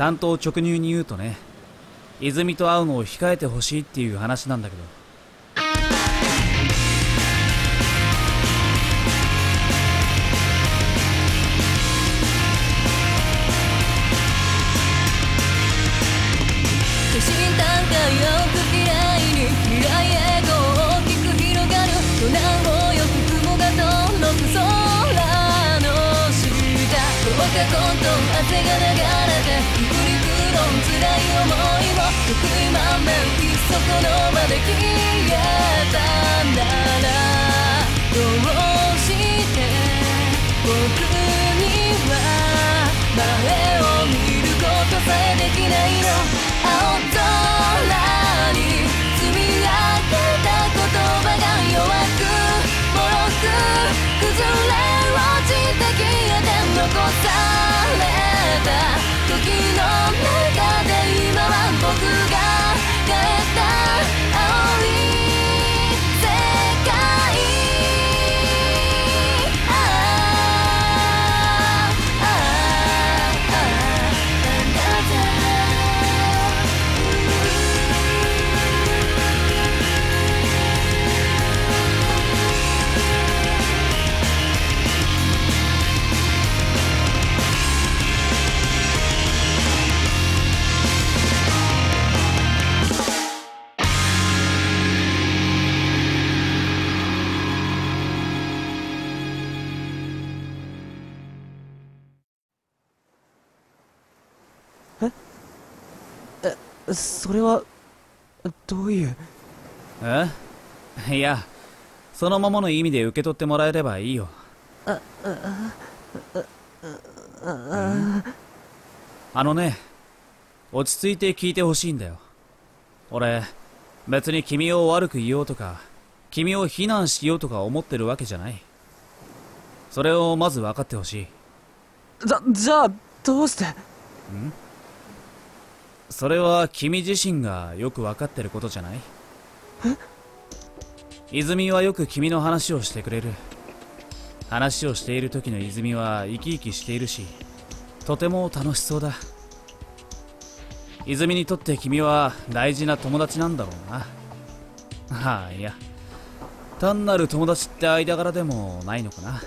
担当直入に言うとね泉と会うのを控えてほしいっていう話なんだけど。写真段階よく嫌いに未来へどうか混沌汗が流れてくりくどん辛い思いを得意満面いっそこの場で消えたな。らどうして僕には前を見ることさえできないの。僕が帰ったそれはどういう？え？いやそのままの意味で受け取ってもらえればいいよ。あのね落ち着いて聞いてほしいんだよ俺別に君を悪く言おうとか君を非難しようとか思ってるわけじゃないそれをまず分かってほしいじゃじゃあどうしてそれは君自身がよく分かってることじゃない？泉はよく君の話をしてくれる。話をしている時の泉は生き生きしているしとても楽しそうだ。泉にとって君は大事な友達なんだろうな。ああいや。単なる友達って間柄でもないのかな。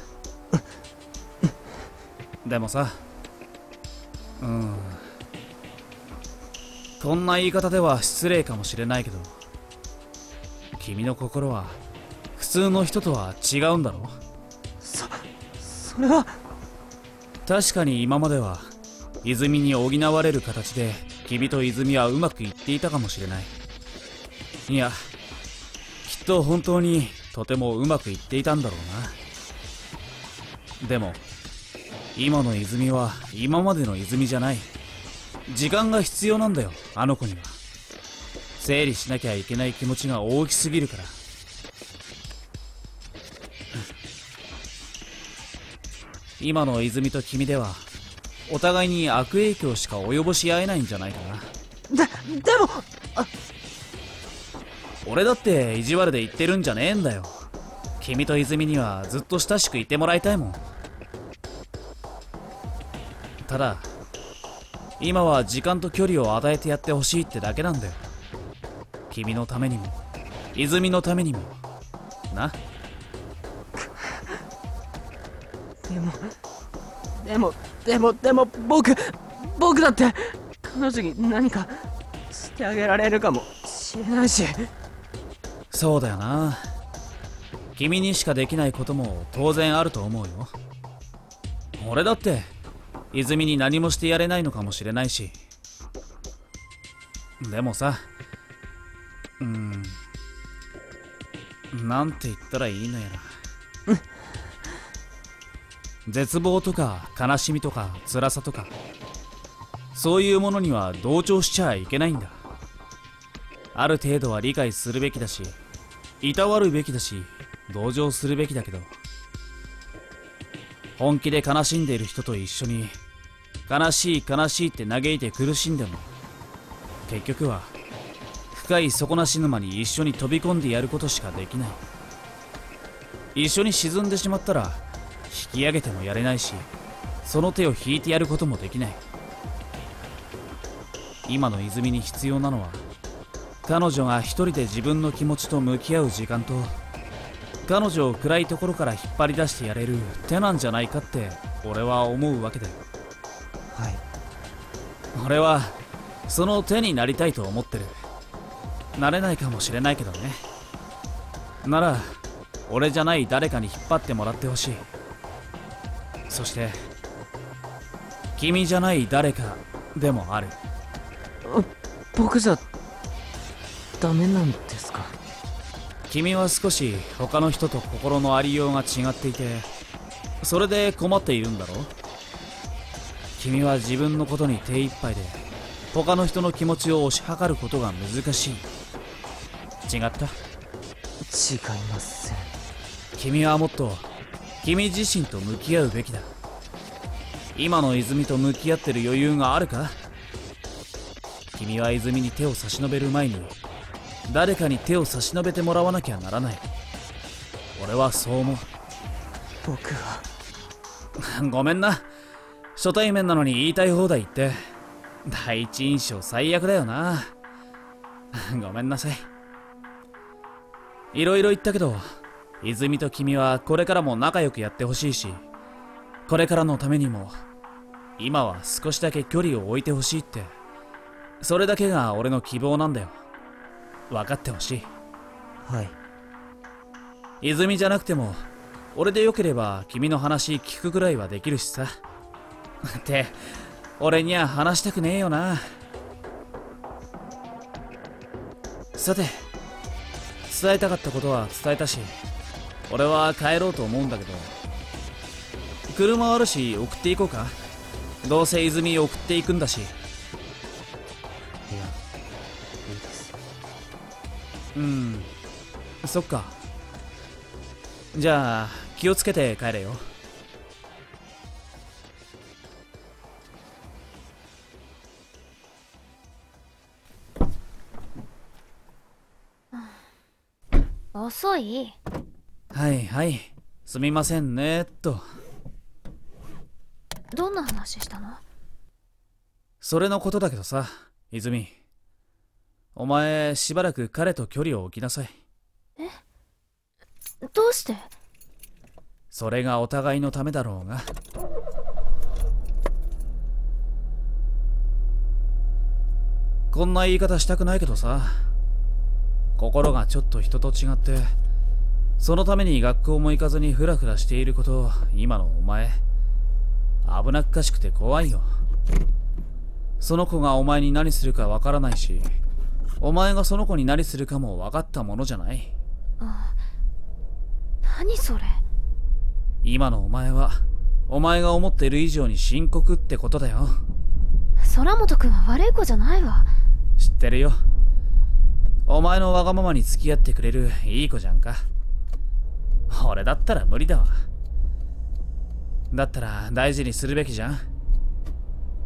でもさ。うん。こんな言い方では失礼かもしれないけど君の心は普通の人とは違うんだろ？それは。確かに今までは泉に補われる形で君と泉はうまくいっていたかもしれない。いやきっと本当にとてもうまくいっていたんだろうな。でも今の泉は今までの泉じゃない時間が必要なんだよあの子には。整理しなきゃいけない気持ちが大きすぎるから。今の泉と君ではお互いに悪影響しか及ぼし合えないんじゃないかな。ででも俺だって意地悪で言ってるんじゃねえんだよ。君と泉にはずっと親しくいてもらいたいもん。ただ今は時間と距離を与えてやってほしいってだけなんだよ。君のためにも泉のためにも。な。でもでもでもでも僕僕だって彼女に何かしてあげられるかもしれないし。そうだよな。君にしかできないことも当然あると思うよ。俺だって泉に何もしてやれないのかもしれないし。でもさうん。なんて言ったらいいのやら。絶望とか悲しみとか辛さとか。そういうものには同調しちゃいけないんだ。ある程度は理解するべきだしいたわるべきだし同情するべきだけど。本気で悲しんでいる人と一緒に悲しい悲しいって嘆いて苦しんでも結局は深い底なし沼に一緒に飛び込んでやることしかできない。一緒に沈んでしまったら引き上げてもやれないしその手を引いてやることもできない。今の泉に必要なのは彼女が一人で自分の気持ちと向き合う時間と彼女を暗いところから引っ張り出してやれる手なんじゃないかって俺は思うわけだよ。はい。俺はその手になりたいと思ってる。なれないかもしれないけどね。なら俺じゃない誰かに引っ張ってもらってほしい。そして君じゃない誰かでもある。僕じゃダメなんですか？君は少し他の人と心のありようが違っていてそれで困っているんだろ君は自分のことに手一杯で他の人の気持ちを推し量ることが難しい。違った。違いません。君はもっと君自身と向き合うべきだ。今の泉と向き合ってる余裕があるか？君は泉に手を差し伸べる前に誰かに手を差し伸べてもらわなきゃならない。俺はそう思う。僕は。ごめんな初対面なのに言いたい放題言って。第一印象最悪だよな。ごめんなさい。いろいろ言ったけど泉と君はこれからも仲良くやってほしいしこれからのためにも今は少しだけ距離を置いてほしいってそれだけが俺の希望なんだよ。分かってほしい。はい。泉じゃなくても俺でよければ君の話聞くぐらいはできるしさって。俺には話したくねえよな。さて伝えたかったことは伝えたし俺は帰ろうと思うんだけど。車あるし送っていこうか。どうせ泉送っていくんだし。いやいいです。うん。そっか。じゃあ気をつけて帰れよ遅い？はいはい。すみませんねっと。どんな話したの？それのことだけどさ泉。お前しばらく彼と距離を置きなさい。どうして？それがお互いのためだろうが。こんな言い方したくないけどさ心がちょっと人と違ってそのために学校も行かずにフラフラしていること今のお前危なっかしくて怖いよ。その子がお前に何するかわからないしお前がその子に何するかも分かったものじゃない。何それ？今のお前はお前が思っている以上に深刻ってことだよ。空本君は悪い子じゃないわ。知ってるよお前のわがままに付き合ってくれるいい子じゃんか。俺だったら無理だわ。だったら大事にするべきじゃん。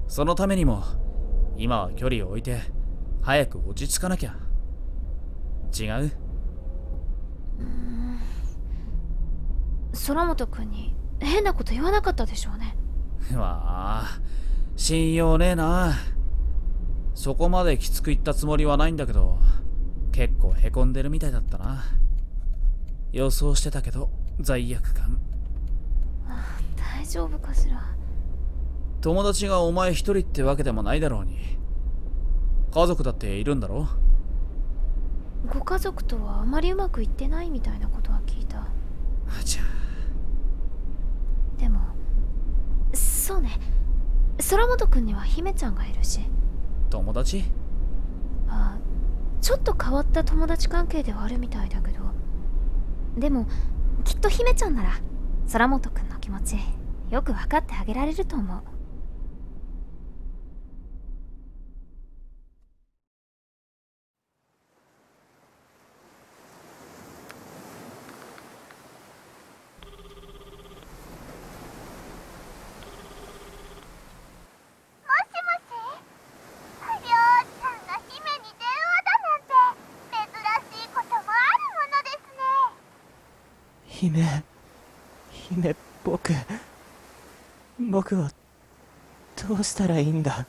そのためにも今は距離を置いて早く落ち着かなきゃ。違う？空本君に変なこと言わなかったでしょうね。わあ信用ねえな。そこまできつく言ったつもりはないんだけど結構へこんでるみたいだったな。予想してたけど罪悪感。大丈夫かしら。友達がお前一人ってわけでもないだろうに。家族だっているんだろご家族とはあまりうまくいってないみたいなことは聞いた。じゃでもそうね。空本君には姫ちゃんがいるし。あ友達？あちょっと変わった友達関係ではあるみたいだけど。でもきっと姫ちゃんなら空本くんの気持ちよく分かってあげられると思うもしもし不良さんが姫に電話だなんて珍しいこともあるものですね姫姫僕僕はどうしたらいいんだ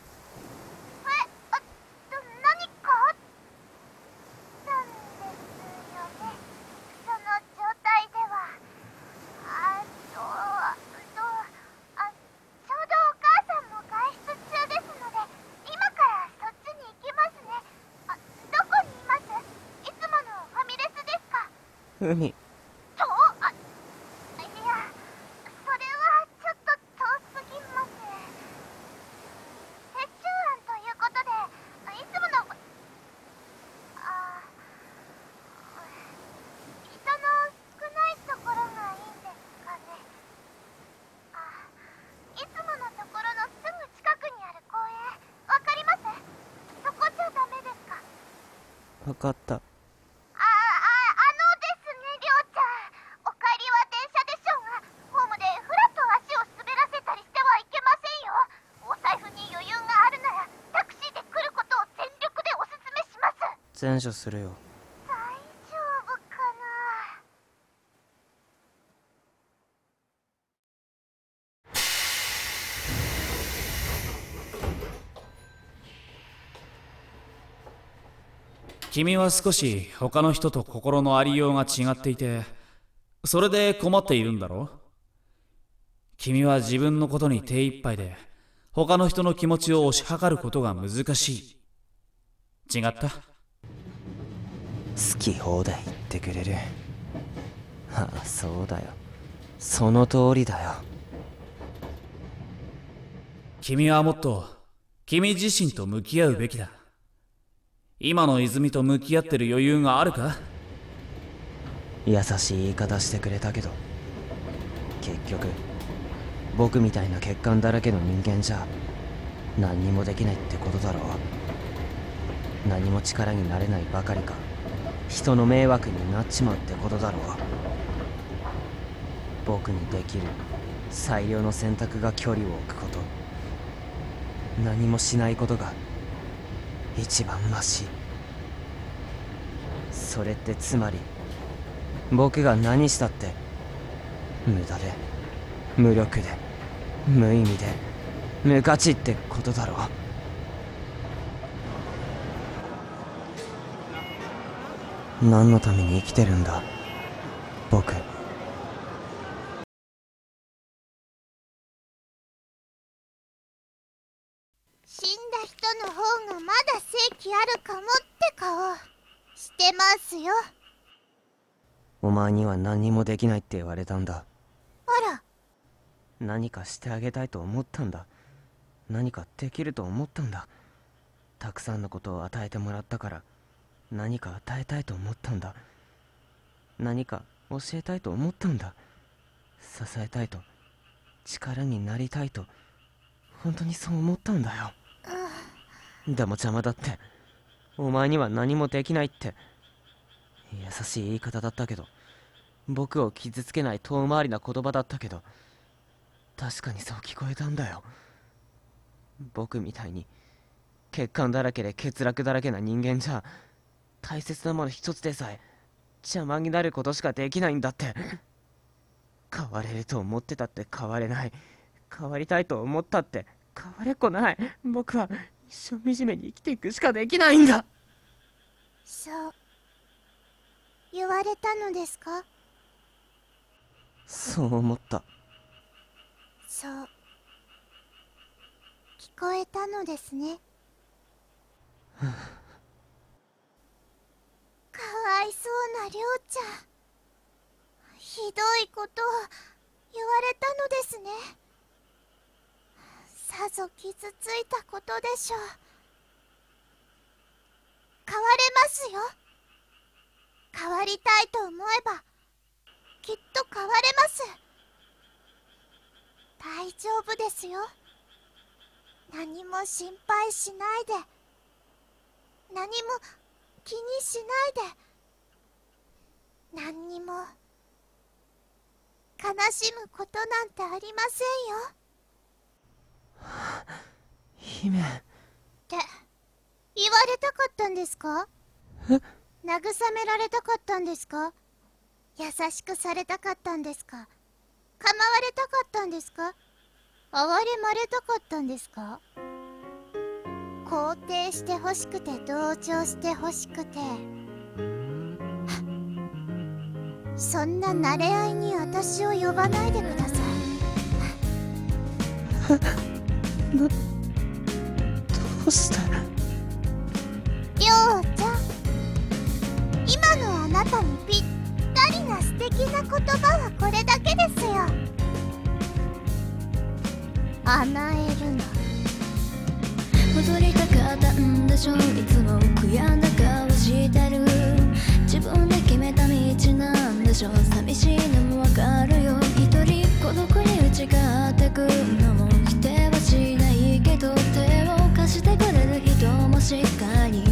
海とあいやそれはちょっと遠すぎます折衷案ということでいつものあ人の少ないところがいいんですかねあいつものところのすぐ近くにある公園わかりますそこじゃダメですか分かったあああのですね、りょうちゃん。お帰りは電車でしょうが、ホームでふらっと足を滑らせたりしてはいけませんよ。お財布に余裕があるなら、タクシーで来ることを全力でおすすめします。善処するよ大丈夫かな君は少し他の人と心のありようが違っていてそれで困っているんだろ君は自分のことに手一杯で他の人の気持ちを推し量ることが難しい。違った？好き放題言ってくれる。ああそうだよ。その通りだよ。君はもっと君自身と向き合うべきだ今の泉と向き合ってる余裕があるか？優しい言い方してくれたけど結局僕みたいな欠陥だらけの人間じゃ何にもできないってことだろう。何も力になれないばかりか人の迷惑になっちまうってことだろう。僕にできる最良の選択が距離を置くこと。何もしないことが一番マシ。それってつまり僕が何したって無駄で無力で無意味で無価値ってことだろう。何のために生きてるんだ僕。人の方がまだ正気あるかもって顔してますよ。お前には何もできないって言われたんだ。あら、何かしてあげたいと思ったんだ。何かできると思ったんだ。たくさんのことを与えてもらったから何か与えたいと思ったんだ。何か教えたいと思ったんだ。支えたいと力になりたいと本当にそう思ったんだよでも邪魔だって。お前には何もできないって。優しい言い方だったけど。僕を傷つけない遠回りな言葉だったけど。確かにそう聞こえたんだよ。僕みたいに欠陥だらけで欠落だらけな人間じゃ大切なもの一つでさえ邪魔になることしかできないんだって。変われると思ってたって変われない。変わりたいと思ったって変われっこない。僕は一生惨めに生きていくしかできないんだそう。言われたのですか？そう思ったそう。聞こえたのですね。かわいそうなりょうちゃん。ひどいことを言われたのですね。さぞ傷ついたことでしょう。変われますよ。変わりたいと思えば、きっと変われます。大丈夫ですよ何も心配しないで何も気にしないで何にも悲しむことなんてありませんよ姫。って言われたかったんですか？慰められたかったんですか？優しくされたかったんですか？構われたかったんですか？哀れまれたかったんですか？肯定してほしくて同情してほしくて。そんな慣れ合いに私を呼ばないでくださいどどうしたら？りょうちゃん。今のあなたにぴったりな素敵な言葉はこれだけですよ。甘えるな。戻りたかったんでしょいつも悔やんだ顔してる。自分で決めた道なんでしょ寂しいのもわかるよ。一人孤独に打ち勝ってくのしてくれる人もしっかり